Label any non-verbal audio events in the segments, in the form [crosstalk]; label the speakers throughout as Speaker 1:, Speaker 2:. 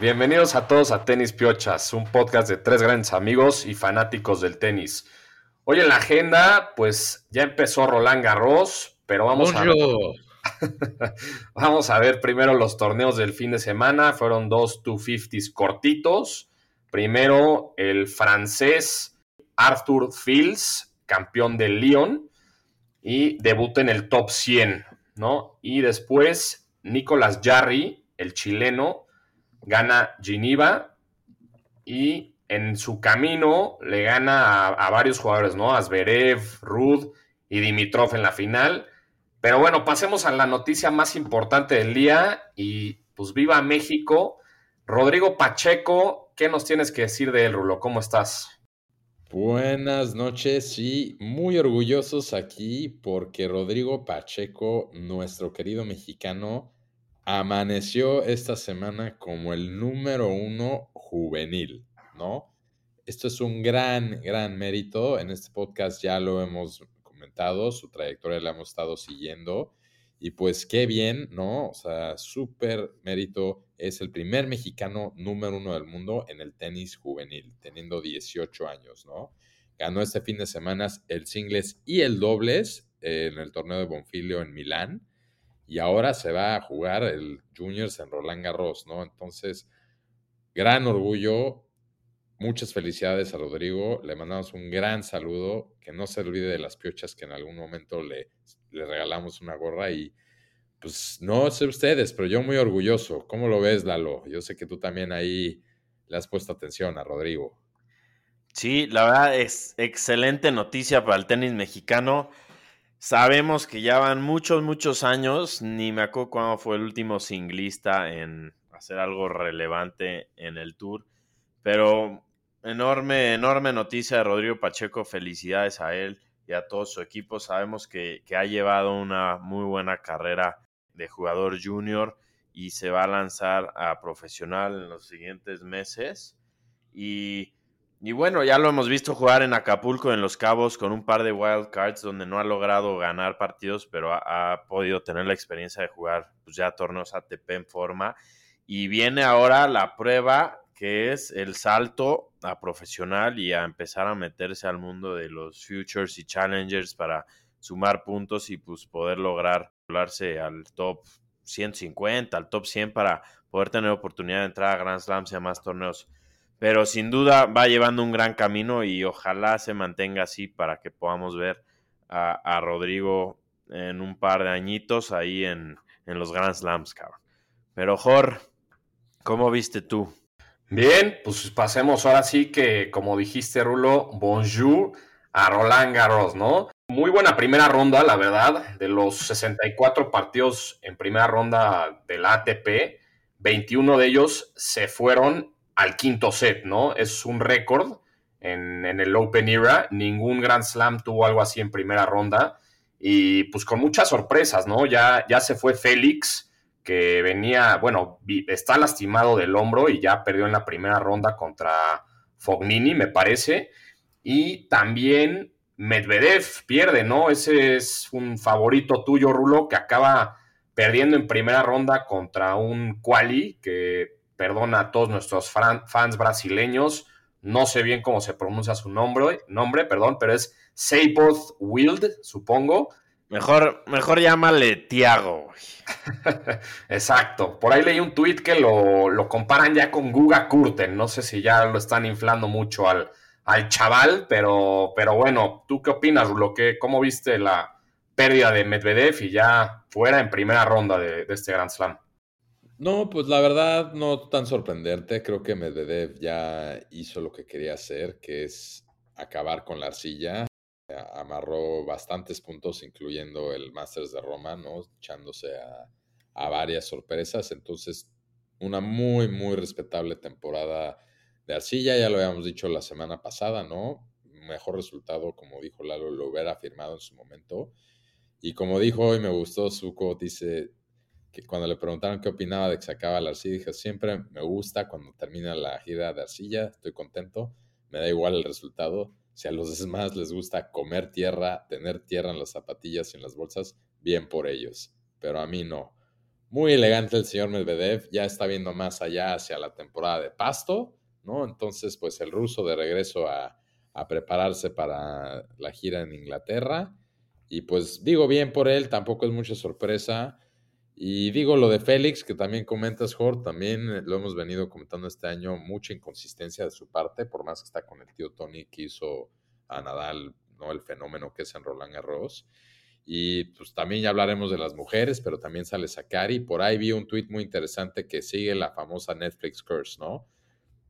Speaker 1: Bienvenidos a todos a Tenis Piochas, un podcast de tres grandes amigos y fanáticos del tenis. Hoy en la agenda, pues ya empezó Roland Garros, pero vamos a, [laughs] vamos a ver primero los torneos del fin de semana. Fueron dos 250s cortitos. Primero el francés Arthur Fields, campeón del Lyon, y debuta en el top 100, ¿no? Y después Nicolas Jarry, el chileno, gana Geneva y en su camino le gana a, varios jugadores, ¿no? Asberev, Rud y Dimitrov en la final. Pero bueno, pasemos a la noticia más importante del día y pues viva México. Rodrigo Pacheco, ¿qué nos tienes que decir de él, Rulo? ¿Cómo estás?
Speaker 2: Buenas noches y muy orgullosos aquí porque Rodrigo Pacheco, nuestro querido mexicano, amaneció esta semana como el número uno juvenil, ¿no? Esto es un gran, gran mérito. En este podcast ya lo hemos comentado, su trayectoria la hemos estado siguiendo. Y pues qué bien, ¿no? O sea, súper mérito. Es el primer mexicano número uno del mundo en el tenis juvenil, teniendo 18 años, ¿no? Ganó este fin de semana el singles y el dobles en el torneo de Bonfilio en Milán y ahora se va a jugar el Juniors en Roland Garros, ¿no? Entonces, gran orgullo, muchas felicidades a Rodrigo, le mandamos un gran saludo, que no se olvide de las piochas que en algún momento le, le regalamos una gorra y pues no sé ustedes, pero yo muy orgulloso. ¿Cómo lo ves, Lalo? Yo sé que tú también ahí le has puesto atención a Rodrigo.
Speaker 3: Sí, la verdad es excelente noticia para el tenis mexicano. Sabemos que ya van muchos, muchos años. Ni me acuerdo cuándo fue el último singlista en hacer algo relevante en el tour. Pero enorme, enorme noticia de Rodrigo Pacheco. Felicidades a él y a todo su equipo. Sabemos que, que ha llevado una muy buena carrera de jugador junior y se va a lanzar a profesional en los siguientes meses. Y y bueno, ya lo hemos visto jugar en Acapulco, en Los Cabos, con un par de wild cards donde no ha logrado ganar partidos, pero ha, podido tener la experiencia de jugar pues, ya torneos ATP en forma. Y viene ahora la prueba que es el salto a profesional y a empezar a meterse al mundo de los futures y challengers para sumar puntos y pues poder lograr hablarse al top 150, al top 100 para poder tener oportunidad de entrar a Grand Slams y a más torneos pero sin duda va llevando un gran camino y ojalá se mantenga así para que podamos ver a, Rodrigo en un par de añitos ahí en, los Grand Slams, cabrón. Pero Jor, ¿cómo viste tú?
Speaker 1: Bien, pues pasemos ahora sí que, como dijiste, Rulo, bonjour a Roland Garros, ¿no? Muy buena primera ronda, la verdad. De los 64 partidos en primera ronda del ATP, 21 de ellos se fueron al quinto set, ¿no? Es un récord en, el Open Era. Ningún Grand Slam tuvo algo así en primera ronda. Y pues con muchas sorpresas, ¿no? Ya, ya se fue Félix, que venía, bueno, está lastimado del hombro y ya perdió en la primera ronda contra Fognini, me parece. Y también Medvedev pierde, ¿no? Ese es un favorito tuyo, Rulo, que acaba perdiendo en primera ronda contra un Quali, que perdona a todos nuestros fans brasileños, no sé bien cómo se pronuncia su nombre, nombre perdón, pero es Seiboth Wild, supongo.
Speaker 3: Mejor, mejor llámale Tiago. [laughs]
Speaker 1: Exacto. Por ahí leí un tweet que lo, comparan ya con Guga Kurten. No sé si ya lo están inflando mucho al, al chaval, pero, pero bueno, ¿tú qué opinas, Rulo? ¿Cómo viste la pérdida de Medvedev y ya fuera en primera ronda de, de este Grand Slam?
Speaker 2: No, pues la verdad no tan sorprendente. Creo que Medvedev ya hizo lo que quería hacer, que es acabar con la arcilla. Amarró bastantes puntos, incluyendo el Masters de Roma, ¿no? Echándose a, a varias sorpresas. Entonces, una muy, muy respetable temporada de arcilla. Ya lo habíamos dicho la semana pasada, ¿no? Mejor resultado, como dijo Lalo, lo hubiera firmado en su momento. Y como dijo hoy, me gustó su dice, que cuando le preguntaron qué opinaba de que se acaba la arcilla, dije, siempre me gusta cuando termina la gira de arcilla, estoy contento, me da igual el resultado. Si a los demás les gusta comer tierra, tener tierra en las zapatillas y en las bolsas, bien por ellos, pero a mí no. muy elegante el señor Medvedev, ya está viendo más allá hacia la temporada de pasto, ¿no? Entonces, pues el ruso de regreso a, a prepararse para la gira en Inglaterra. Y pues digo bien por él, tampoco es mucha sorpresa. Y digo lo de Félix, que también comentas, Jorge, también lo hemos venido comentando este año, mucha inconsistencia de su parte, por más que está con el tío Tony que hizo a Nadal, ¿no? El fenómeno que es en Roland Garros. Y pues también ya hablaremos de las mujeres, pero también sale Sakari. Por ahí vi un tweet muy interesante que sigue la famosa Netflix Curse, ¿no?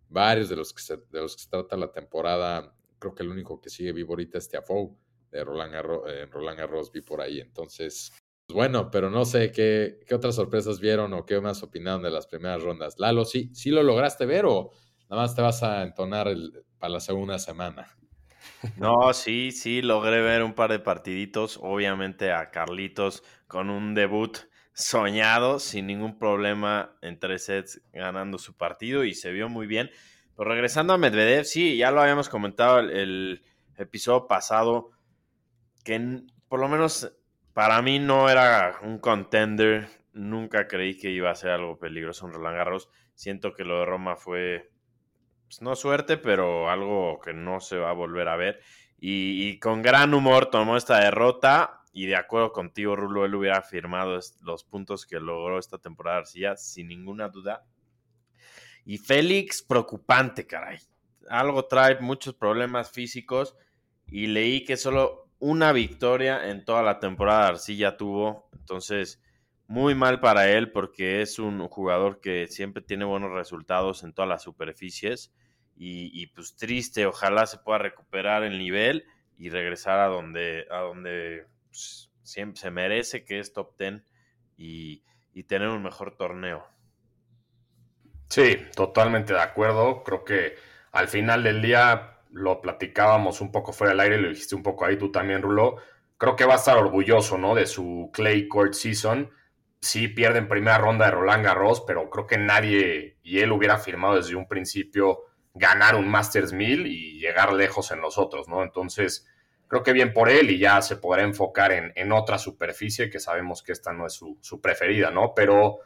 Speaker 2: Varios de los que se, de los que se trata la temporada, creo que el único que sigue vivo ahorita es Tiafoe de Roland Garros, eh, Roland Garros vi por ahí. Entonces, bueno, pero no sé qué, otras sorpresas vieron o qué más opinaron de las primeras rondas. Lalo, ¿sí, sí lo lograste ver o nada más te vas a entonar para la segunda semana?
Speaker 3: No, sí, sí, logré ver un par de partiditos. Obviamente a Carlitos con un debut soñado, sin ningún problema en tres sets ganando su partido y se vio muy bien. Pero regresando a Medvedev, sí, ya lo habíamos comentado el episodio pasado, que por lo menos para mí no era un contender. Nunca creí que iba a ser algo peligroso en Roland Garros. Siento que lo de Roma fue, pues, no suerte, pero algo que no se va a volver a ver. Y, con gran humor tomó esta derrota. Y de acuerdo contigo, Rulo, él hubiera firmado los puntos que logró esta temporada Arcilla, sin ninguna duda. Y Félix, preocupante, caray. Algo trae muchos problemas físicos. Y leí que solo una victoria en toda la temporada Arcilla tuvo. Entonces, muy mal para él porque es un jugador que siempre tiene buenos resultados en todas las superficies. Y, pues triste, ojalá se pueda recuperar el nivel y regresar a donde, a donde pues, siempre se merece, que es top 10 y, y tener un mejor torneo.
Speaker 1: Sí, totalmente de acuerdo. Creo que al final del día lo platicábamos un poco fuera del aire, lo dijiste un poco ahí tú también, Rulo. Creo que va a estar orgulloso, ¿no? De su Clay Court Season. Sí pierde en primera ronda de Roland Garros, pero creo que nadie y él hubiera firmado desde un principio ganar un Masters 1000 y llegar lejos en los otros, ¿no? Entonces, creo que bien por él y ya se podrá enfocar en, en otra superficie que sabemos que esta no es su, su preferida, ¿no? Pero,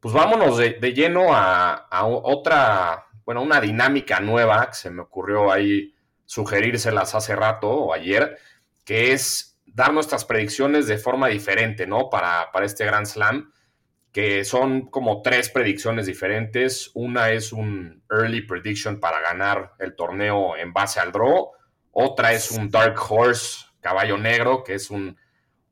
Speaker 1: pues vámonos de, de lleno a, a otra bueno, una dinámica nueva que se me ocurrió ahí sugerírselas hace rato o ayer, que es dar nuestras predicciones de forma diferente, ¿no? Para, para este Grand Slam, que son como tres predicciones diferentes. Una es un early prediction para ganar el torneo en base al draw. Otra es un dark horse, caballo negro, que es un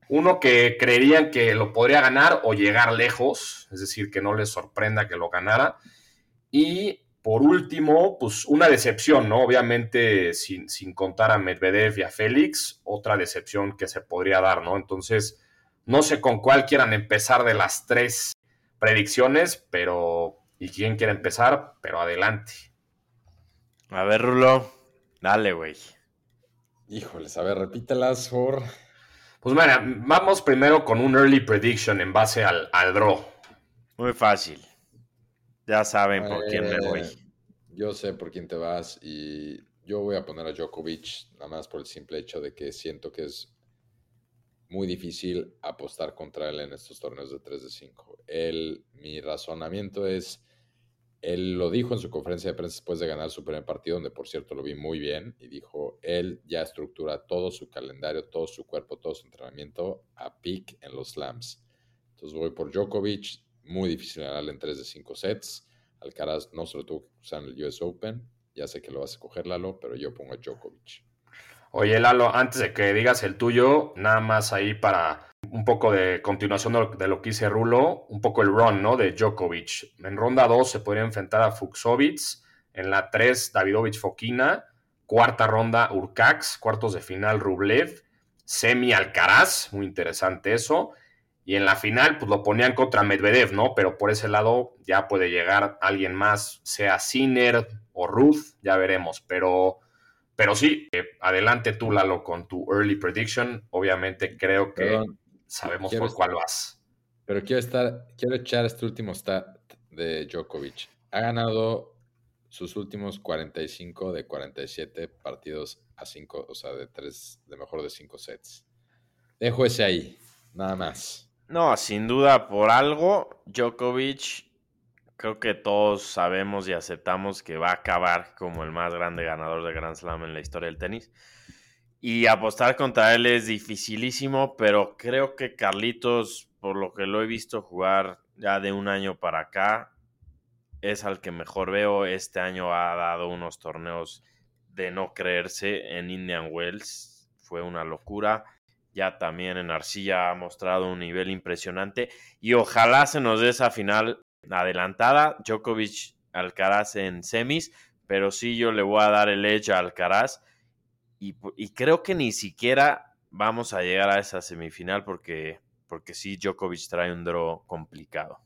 Speaker 1: uno que creerían que lo podría ganar o llegar lejos, es decir, que no les sorprenda que lo ganara. Y por último, pues una decepción, ¿no? Obviamente, sin, sin, contar a Medvedev y a Félix, otra decepción que se podría dar, ¿no? Entonces, no sé con cuál quieran empezar de las tres predicciones, pero. ¿Y quién quiere empezar? Pero adelante.
Speaker 3: A ver, Rulo, dale, güey.
Speaker 2: Híjoles, a ver, repítelas, por.
Speaker 1: Pues mira, vamos primero con un early prediction en base al, al draw.
Speaker 3: Muy fácil. Ya saben por eh, quién me voy.
Speaker 2: Yo sé por quién te vas y yo voy a poner a Djokovic, nada más por el simple hecho de que siento que es muy difícil apostar contra él en estos torneos de 3 de 5. Él, mi razonamiento es, él lo dijo en su conferencia de prensa después de ganar su primer partido, donde por cierto lo vi muy bien, y dijo, él ya estructura todo su calendario, todo su cuerpo, todo su entrenamiento a pick en los slams. Entonces voy por Djokovic, muy difícil ganarle en 3 de 5 sets. Alcaraz no se lo tuvo que usar en el US Open. Ya sé que lo vas a coger, Lalo, pero yo pongo a Djokovic.
Speaker 1: Oye, Lalo, antes de que digas el tuyo, nada más ahí para un poco de continuación de lo que hice Rulo, un poco el run, ¿no? De Djokovic. En ronda 2 se podría enfrentar a Fuxovic. En la 3, Davidovich Fokina. Cuarta ronda, Urcax. Cuartos de final, Rublev. Semi Alcaraz, muy interesante eso. Y en la final, pues lo ponían contra Medvedev, ¿no? Pero por ese lado ya puede llegar alguien más, sea Sinner o Ruth, ya veremos. Pero, pero sí, eh, adelante tú, Lalo, con tu early prediction. Obviamente creo que Perdón, sabemos por cuál vas.
Speaker 2: Pero quiero estar, quiero echar este último stat de Djokovic. Ha ganado sus últimos 45 de 47 partidos a 5, o sea, de 3, de mejor de 5 sets. Dejo ese ahí, nada más.
Speaker 3: No, sin duda, por algo, Djokovic, creo que todos sabemos y aceptamos que va a acabar como el más grande ganador de Grand Slam en la historia del tenis. Y apostar contra él es dificilísimo, pero creo que Carlitos, por lo que lo he visto jugar ya de un año para acá, es al que mejor veo. Este año ha dado unos torneos de no creerse en Indian Wells. Fue una locura. Ya también en Arcilla ha mostrado un nivel impresionante. Y ojalá se nos dé esa final adelantada. Djokovic Alcaraz en semis. Pero sí yo le voy a dar el edge a Alcaraz. Y, y creo que ni siquiera vamos a llegar a esa semifinal porque, porque sí Djokovic trae un draw complicado.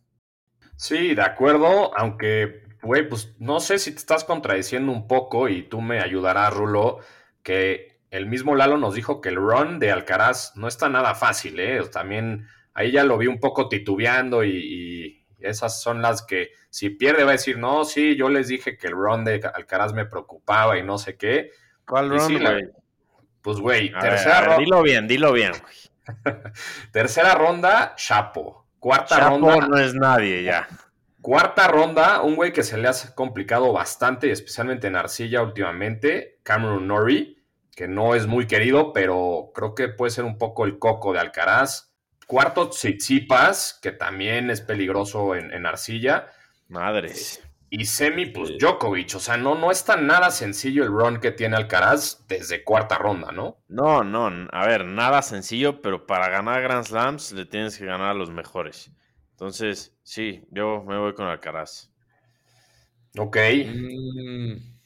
Speaker 1: Sí, de acuerdo, aunque, güey, pues no sé si te estás contradiciendo un poco y tú me ayudarás, Rulo, que el mismo Lalo nos dijo que el run de Alcaraz no está nada fácil, ¿eh? También ahí ya lo vi un poco titubeando y, esas son las que si pierde va a decir, no, sí, yo les dije que el run de Alcaraz me preocupaba y no sé qué.
Speaker 3: ¿Cuál run, güey?
Speaker 1: pues, güey,
Speaker 3: tercera ronda. Dilo bien, dilo bien. [laughs]
Speaker 1: tercera ronda, Chapo. Cuarta ronda.
Speaker 3: no es nadie ya.
Speaker 1: Cuarta ronda, un güey que se le ha complicado bastante, especialmente en Arcilla últimamente, Cameron Norrie, que no es muy querido, pero creo que puede ser un poco el coco de Alcaraz. Cuarto, Tsitsipas, que también es peligroso en, Arcilla.
Speaker 3: Madres.
Speaker 1: Y semi, pues Djokovic. O sea, no, no es tan nada sencillo el run que tiene Alcaraz desde cuarta ronda, ¿no?
Speaker 3: No, no. A ver, nada sencillo, pero para ganar Grand Slams le tienes que ganar a los mejores. Entonces, sí, yo me voy con Alcaraz.
Speaker 1: Ok. Mm.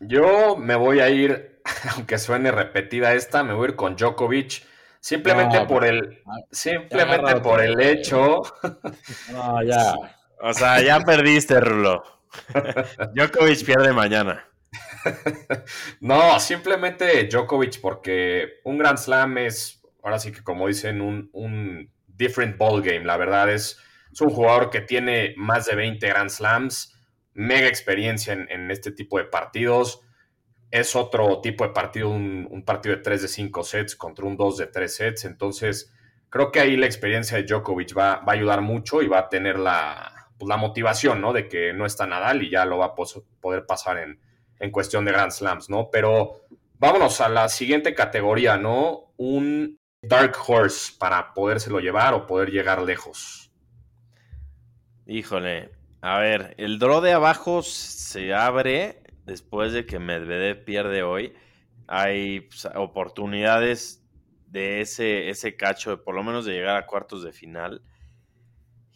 Speaker 1: Yo me voy a ir, [laughs] aunque suene repetida esta, me voy a ir con Djokovic. Simplemente por el. Ah, simplemente por el hecho. [laughs]
Speaker 3: No, ya. O sea, ya perdiste, Rulo. [laughs] Djokovic pierde mañana.
Speaker 1: no, simplemente Djokovic, porque un Grand Slam es, ahora sí que como dicen, un, different ball game. La verdad es, es, un jugador que tiene más de 20 Grand Slams, mega experiencia en, este tipo de partidos. Es otro tipo de partido, un, partido de 3 de 5 sets contra un 2 de 3 sets. Entonces, creo que ahí la experiencia de Djokovic va, va a ayudar mucho y va a tener la, pues, la motivación, ¿no? De que no está Nadal y ya lo va a poder pasar en, en cuestión de Grand Slams, ¿no? Pero vámonos a la siguiente categoría, ¿no? Un Dark Horse para podérselo llevar o poder llegar lejos.
Speaker 3: Híjole, a ver, el draw de abajo se abre después de que Medvedev pierde hoy. Hay pues, oportunidades de ese, ese cacho, de por lo menos de llegar a cuartos de final.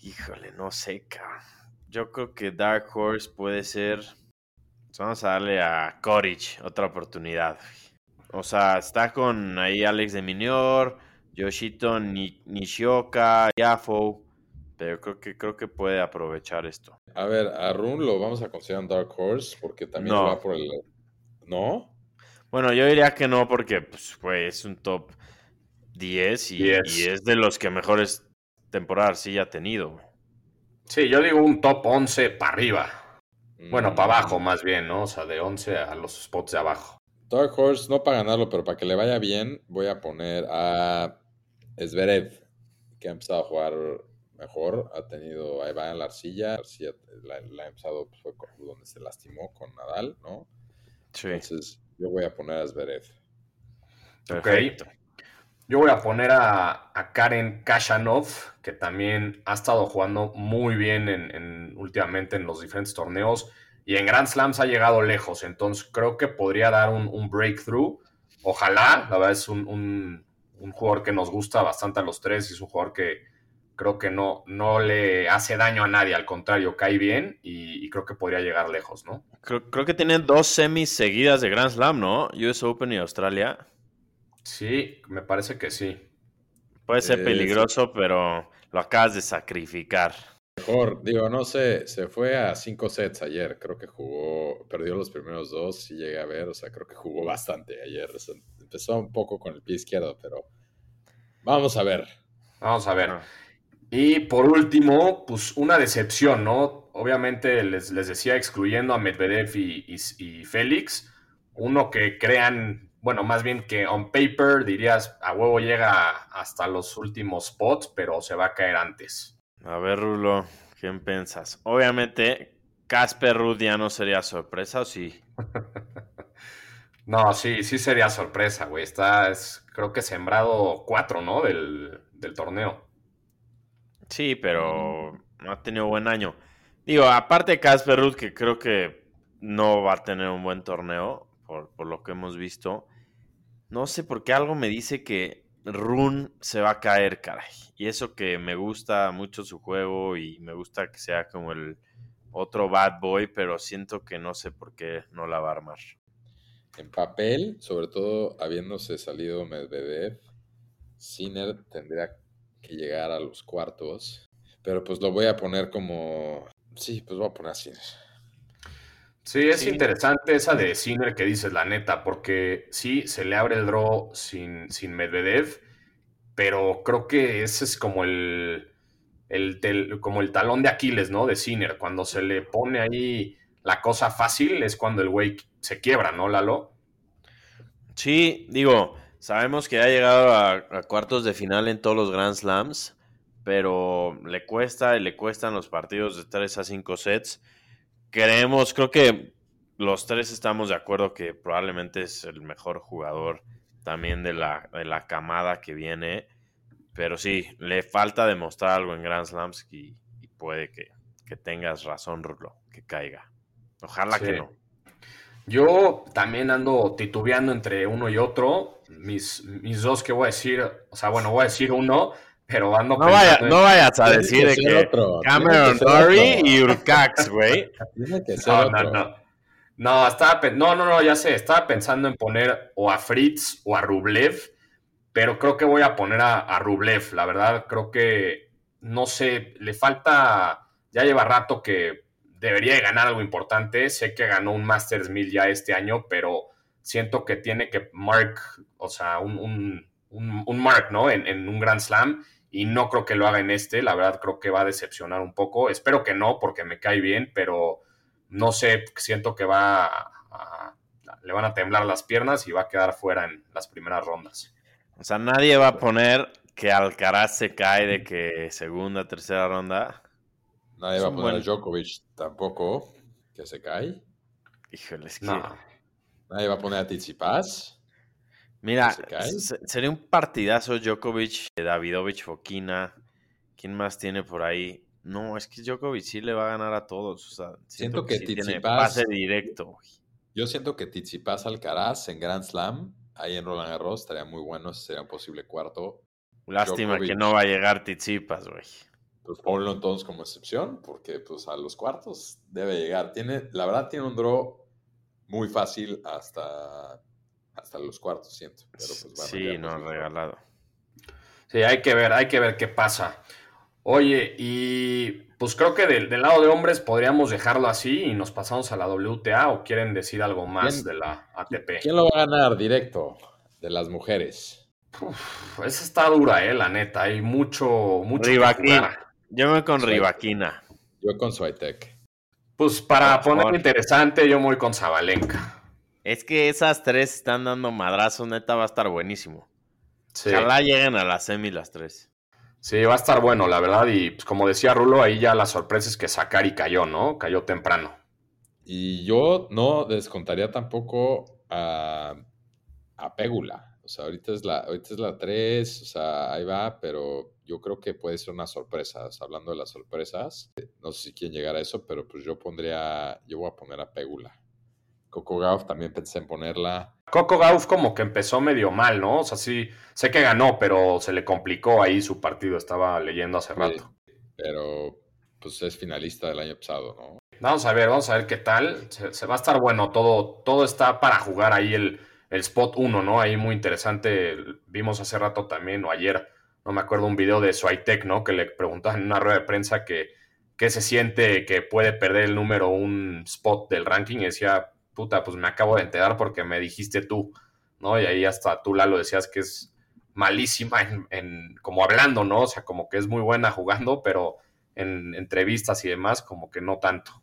Speaker 3: Híjole, no sé, cabrón. Yo creo que Dark Horse puede ser. Pues vamos a darle a Courage otra oportunidad. O sea, está con ahí Alex de Minior, Yoshito Nishioka, Yafo. Pero creo que, creo que puede aprovechar esto.
Speaker 2: A ver, a Rune lo vamos a considerar un Dark Horse porque también va por el. ¿No?
Speaker 3: Bueno, yo diría que no porque pues, es un top 10 y, y es de los que mejores temporada sí ya ha tenido.
Speaker 1: Sí, yo digo un top 11 para arriba. Bueno, para mm. abajo más bien, ¿no? O sea, de 11 a los spots de abajo.
Speaker 2: Dark Horse, no para ganarlo, pero para que le vaya bien, voy a poner a Zverev, que ha empezado a jugar mejor. Ha tenido, ahí va en la arcilla. arcilla la, ha empezado, pues, fue donde se lastimó con Nadal, ¿no? Sí. Entonces, yo voy a poner a Zverev.
Speaker 1: Perfecto. Yo voy a poner a, Karen Kashanov, que también ha estado jugando muy bien en, últimamente en los diferentes torneos y en Grand Slams ha llegado lejos. Entonces creo que podría dar un, breakthrough. Ojalá, la verdad es un, jugador que nos gusta bastante a los tres y es un jugador que creo que no, no le hace daño a nadie, al contrario, cae bien y, creo que podría llegar lejos, ¿no?
Speaker 3: Creo, creo que tiene dos semis seguidas de Grand Slam, ¿no? US Open y Australia.
Speaker 1: Sí, me parece que sí.
Speaker 3: Puede ser peligroso, pero lo acabas de sacrificar.
Speaker 2: Mejor, digo, no sé, se fue a cinco sets ayer, creo que jugó, perdió los primeros dos y llegué a ver, o sea, creo que jugó bastante ayer. empezó un poco con el pie izquierdo, pero vamos a ver.
Speaker 1: Vamos a ver. Y por último, pues una decepción, ¿no? Obviamente les, les decía excluyendo a Medvedev y, y Félix, uno que crean bueno, más bien que on paper dirías a huevo llega hasta los últimos spots, pero se va a caer antes.
Speaker 3: A ver, Rulo, ¿quién piensas? Obviamente, Casper Ruth ya no sería sorpresa, ¿o sí? [laughs]
Speaker 1: no, sí, sí sería sorpresa, güey. Está, es, creo que sembrado cuatro, ¿no? Del, del torneo.
Speaker 3: Sí, pero no ha tenido buen año. Digo, aparte de Casper Ruth, que creo que no va a tener un buen torneo, por, por lo que hemos visto. No sé por qué algo me dice que Run se va a caer, caray. Y eso que me gusta mucho su juego y me gusta que sea como el otro bad boy, pero siento que no sé por qué no la va a armar.
Speaker 2: En papel, sobre todo habiéndose salido Medvedev, Sinner tendría que llegar a los cuartos. Pero pues lo voy a poner como... Sí, pues voy a poner a Sinner.
Speaker 1: Sí, es interesante esa de Sinner que dices, la neta, porque sí, se le abre el draw sin, sin Medvedev, pero creo que ese es como el, el, como el talón de Aquiles, ¿no? De Sinner. Cuando se le pone ahí la cosa fácil es cuando el güey se quiebra, ¿no, Lalo?
Speaker 3: Sí, digo, sabemos que ha llegado a, a cuartos de final en todos los Grand Slams, pero le cuesta y le cuestan los partidos de 3 a 5 sets creemos, creo que los tres estamos de acuerdo que probablemente es el mejor jugador también de la, de la camada que viene. Pero sí, le falta demostrar algo en Grand Slams y, puede que, tengas razón, Rulo, que caiga. Ojalá que no.
Speaker 1: Yo también ando titubeando entre uno y otro. Mis, mis dos que voy a decir, o sea, bueno, voy a decir uno, pero ando
Speaker 3: no, vaya, no vayas a decir que, Cameron Dory y Urcax, güey.
Speaker 1: no, no, no. No, estaba, no, no, no, ya sé. Estaba pensando en poner o a Fritz o a Rublev, pero creo que voy a poner a, Rublev. La verdad, creo que, no sé, le falta, ya lleva rato que debería de ganar algo importante. Sé que ganó un Masters 1000 ya este año, pero siento que tiene que mark, o sea, un, un, mark, ¿no? En, en un Grand Slam y no creo que lo haga en este. La verdad creo que va a decepcionar un poco. Espero que no, porque me cae bien, pero no sé, siento que va a, le van a temblar las piernas y va a quedar fuera en las primeras rondas.
Speaker 3: O sea, nadie va a poner que Alcaraz se cae de que segunda, tercera ronda.
Speaker 2: Nadie va a poner a Djokovic tampoco, que se cae.
Speaker 3: Híjole, es que...
Speaker 2: Nadie va a poner a Tsitsipas.
Speaker 3: Mira, sería un partidazo Djokovic, Davidovich, Fokina. ¿Quién más tiene por ahí? No, es que Djokovic sí le va a ganar a todos. O sea, siento, que, tiene pase directo.
Speaker 2: Yo siento que Tsitsipas Alcaraz en Grand Slam, ahí en Roland Garros, estaría muy bueno. sería un posible cuarto.
Speaker 3: Lástima que no va a llegar Tsitsipas, güey.
Speaker 2: Pues ponlo entonces como excepción, porque pues a los cuartos debe llegar. Tiene, la verdad tiene un draw muy fácil hasta hasta los cuartos, siento. Pero
Speaker 3: pues sí, no, regalado.
Speaker 1: Sí, hay que ver, hay que ver qué pasa. Oye, y pues creo que del, lado de hombres podríamos dejarlo así y nos pasamos a la WTA o quieren decir algo más de la ATP.
Speaker 2: ¿Quién lo va a ganar directo de las mujeres?
Speaker 1: esa está dura, eh, la neta. Hay mucho, mucho.
Speaker 3: Rivaquina. Yo me voy con Rivaquina.
Speaker 2: Yo con Swiatek.
Speaker 1: Pues para poner interesante, yo me voy con Zabalenka.
Speaker 3: Es que esas tres están dando madrazos, neta, va a estar buenísimo. Ojalá lleguen a la semi las tres.
Speaker 1: Sí, va a estar bueno, la verdad. Y pues, como decía Rulo, ahí ya la sorpresa es que Sakari cayó, ¿no? Cayó temprano.
Speaker 2: Y yo no descontaría tampoco a, a Pégula. O sea, ahorita es, la, ahorita es la 3, o sea, ahí va, pero yo creo que puede ser una sorpresa. hablando de las sorpresas, no sé si quieren llegar a eso, pero pues yo pondría, yo voy a poner a Pégula. Coco Gauff también pensé en ponerla.
Speaker 1: Coco Gauff como que empezó medio mal, ¿no? O sea, sí, sé que ganó, pero se le complicó ahí su partido, estaba leyendo hace rato.
Speaker 2: pero pues es finalista del año pasado, ¿no?
Speaker 1: Vamos a ver, vamos a ver qué tal. Se, va a estar bueno, todo, todo está para jugar ahí el, el spot 1, ¿no? Ahí muy interesante. Vimos hace rato también, o ayer, no me acuerdo, un video de Swiatek, ¿no? Que le preguntaban en una rueda de prensa que qué se siente que puede perder el número un spot del ranking y decía, puta, pues me acabo de enterar porque me dijiste tú, ¿no? Y ahí hasta tú, lo decías que es malísima en, como hablando, ¿no? O sea, como que es muy buena jugando, pero en entrevistas y demás, como que no tanto.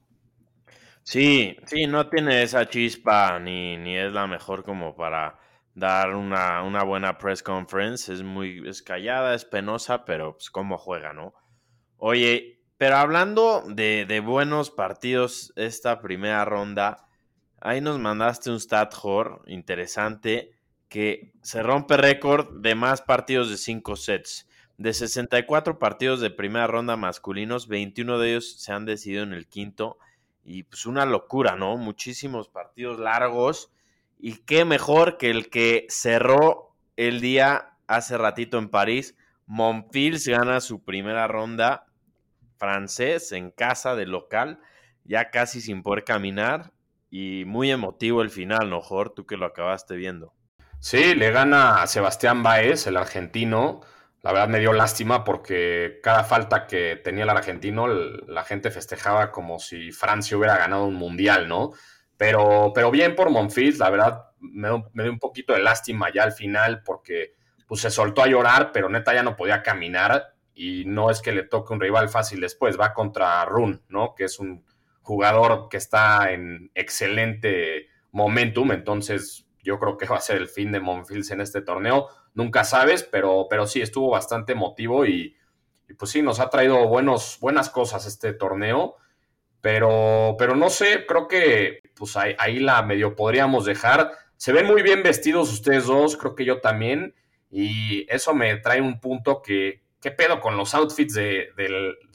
Speaker 3: Sí, sí, no tiene esa chispa ni, ni es la mejor como para dar una, buena press conference. Es muy es callada, es penosa, pero pues cómo juega, ¿no? Oye, pero hablando de, de buenos partidos esta primera ronda, ahí nos mandaste un stat interesante que se rompe récord de más partidos de 5 sets. De 64 partidos de primera ronda masculinos, 21 de ellos se han decidido en el quinto. Y pues una locura, ¿no? Muchísimos partidos largos. Y qué mejor que el que cerró el día hace ratito en París. Monfils gana su primera ronda francés en casa de local, ya casi sin poder caminar. Y muy emotivo el final, ¿no, Jor? Tú que lo acabaste viendo.
Speaker 1: Sí, le gana a Sebastián Baez, el argentino la verdad me dio lástima porque cada falta que tenía el argentino, la gente festejaba como si Francia hubiera ganado un mundial, ¿no? Pero, pero bien por Monfils, la verdad me, dio un poquito de lástima ya al final porque pues, se soltó a llorar, pero neta ya no podía caminar y no es que le toque un rival fácil después, va contra Run, ¿no? Que es un jugador que está en excelente momentum, entonces yo creo que va a ser el fin de Monfils en este torneo nunca sabes, pero, pero sí, estuvo bastante emotivo y, pues sí, nos ha traído buenos, buenas cosas este torneo, pero, pero no sé, creo que pues ahí, la medio podríamos dejar. Se ven muy bien vestidos ustedes dos, creo que yo también, y eso me trae un punto que, ¿qué pedo con los outfits de,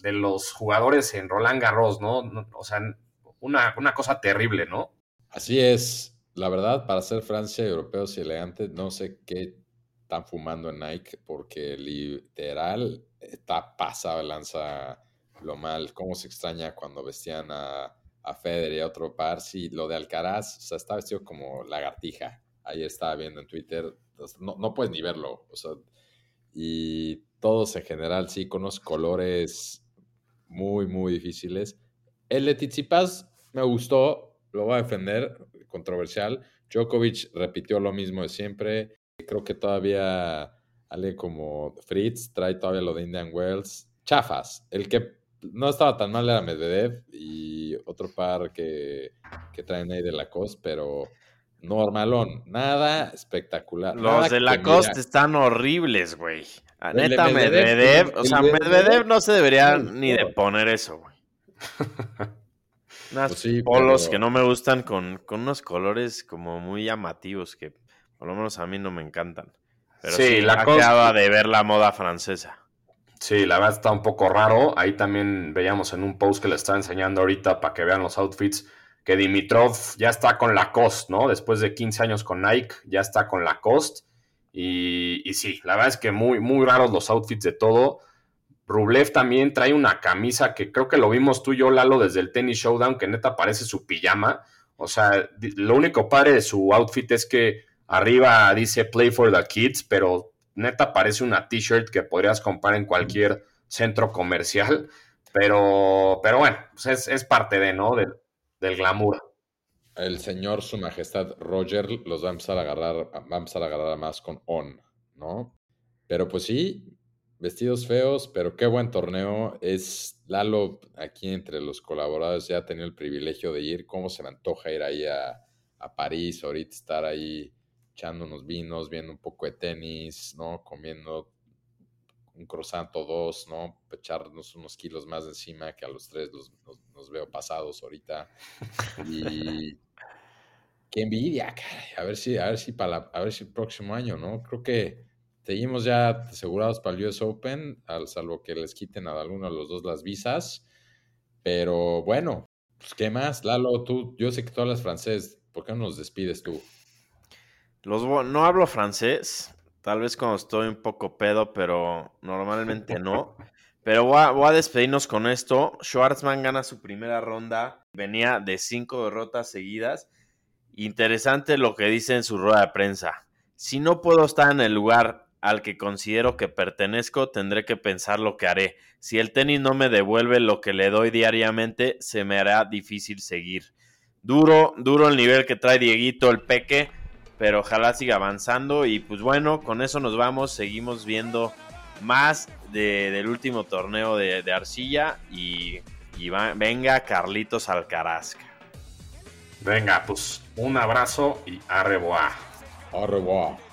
Speaker 1: los jugadores en Roland Garros, no? O sea, una, una cosa terrible, ¿no?
Speaker 2: Así es. La verdad, para ser Francia, europeos y elegantes, no sé qué están fumando en Nike porque literal está pasado lanza lo mal. Cómo se extraña cuando vestían a, a Federer y a otro par. Sí, lo de Alcaraz, o sea, está vestido como lagartija. Ahí estaba viendo en Twitter. No, no puedes ni verlo. O sea, y todos en general, sí, con unos colores muy, muy difíciles. El de Tizipas me gustó, lo voy a defender, controversial. Djokovic repitió lo mismo de siempre. Creo que todavía alguien como Fritz trae todavía lo de Indian Wells. Chafas. El que no estaba tan mal era Medvedev y otro par que, que traen ahí de Lacoste, pero normalón. Nada espectacular.
Speaker 3: Los de Lacoste están horribles, güey. neta, Medvedev, o sea, Medvedev, no se debería ni de poner eso, güey. Unas pues polos que no me gustan con, con unos colores como muy llamativos que por lo menos a mí no me encantan. Pero sí, la acaba de ver la moda francesa.
Speaker 1: Sí, la verdad está un poco raro. Ahí también veíamos en un post que le estaba enseñando ahorita para que vean los outfits que Dimitrov ya está con Lacoste, ¿no? Después de 15 años con Nike, ya está con Lacoste. Y, y sí, la verdad es que muy, muy raros los outfits de todo. Rublev también trae una camisa que creo que lo vimos tú y yo, Lalo, desde el Tennis Showdown, que neta parece su pijama. O sea, lo único padre de su outfit es que Arriba dice Play for the Kids, pero neta parece una t-shirt que podrías comprar en cualquier centro comercial. Pero, pero bueno, pues es, parte de, ¿no? Del, del glamour.
Speaker 2: El señor, su majestad Roger, los va a empezar a agarrar, va a empezar a agarrar más con on, ¿no? Pero pues sí, vestidos feos, pero qué buen torneo. Es Lalo aquí entre los colaboradores, ya ha tenido el privilegio de ir. ¿Cómo se me antoja ir ahí a, a París, ahorita estar ahí echando unos vinos, viendo un poco de tenis, ¿no? Comiendo un croissant o dos, ¿no? Echarnos unos kilos más encima que a los tres los, veo pasados ahorita. Y [laughs] qué envidia, caray. A ver si, a ver si para a ver si el próximo año, ¿no? Creo que seguimos ya asegurados para el US Open, al salvo que les quiten a alguno de los dos las visas. Pero bueno, pues qué más, Lalo, tú, yo sé que tú hablas francés, ¿por qué no nos despides tú?
Speaker 3: No hablo francés, tal vez cuando estoy un poco pedo, pero normalmente no. [laughs] Pero voy a, despedirnos con esto. Schwartzman gana su primera ronda. Venía de cinco derrotas seguidas. Interesante lo que dice en su rueda de prensa. Si no puedo estar en el lugar al que considero que pertenezco, tendré que pensar lo que haré. Si el tenis no me devuelve lo que le doy diariamente, se me hará difícil seguir. Duro, duro el nivel que trae Dieguito, el peque pero ojalá siga avanzando y pues bueno, con eso nos vamos, seguimos viendo más del último torneo de, Arcilla y, venga Carlitos Alcarazca.
Speaker 1: Venga, pues un abrazo y arreboa.
Speaker 2: Au revoir.